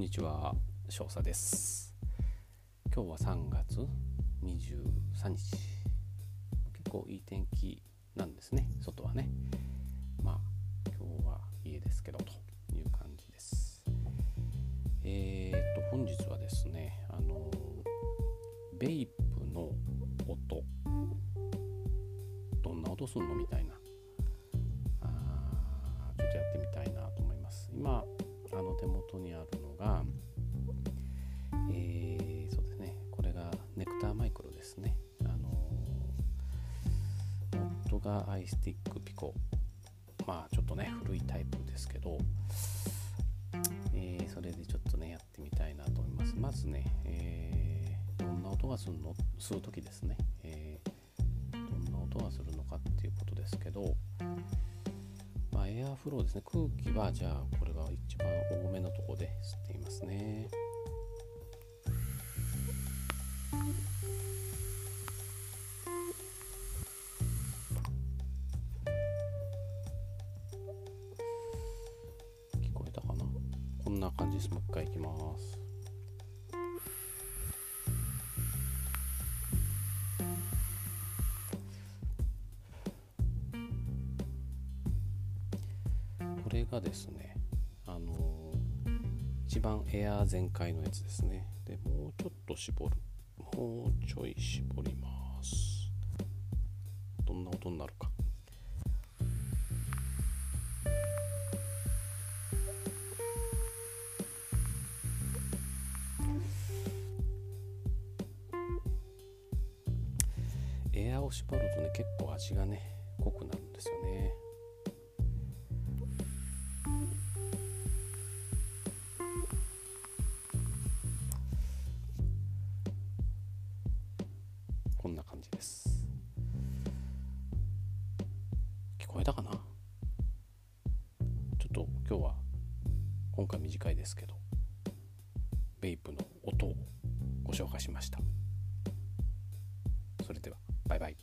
んにちは。少佐です。今日は3月23日。結構いい天気なんですね。外はね。まあ今日は家ですけどという感じです。えー、っと本日はですねあのベイプの音。どんな音すんのみたいな。あちょっとやってみたいなと思います。今あの手元にあるが、えー、そうですね。これがネクターマイクロですね。あの夫がアイスティックピコ。まあちょっとね古いタイプですけど、えー、それでちょっとねやってみたいなと思います。まずね、えー、どんな音がするの？吸う時ですね、えー、どんな音がするのかっていうことですけど、エアフローですね。空気はじゃあこれが一番多めのとこで吸っていますね。聞こえたかな？こんな感じです。もう一回いきます。れがですねあの一番エアー全開のやつですね。でもうちょっと絞る。もうちょい絞ります。どんな音になるか。エアーを絞るとね結構味がね濃くなるんですよね。こんな感じです。聞こえたかな？ちょっと今日は今回短いですけどベイプの音をご紹介しました。それではバイバイ。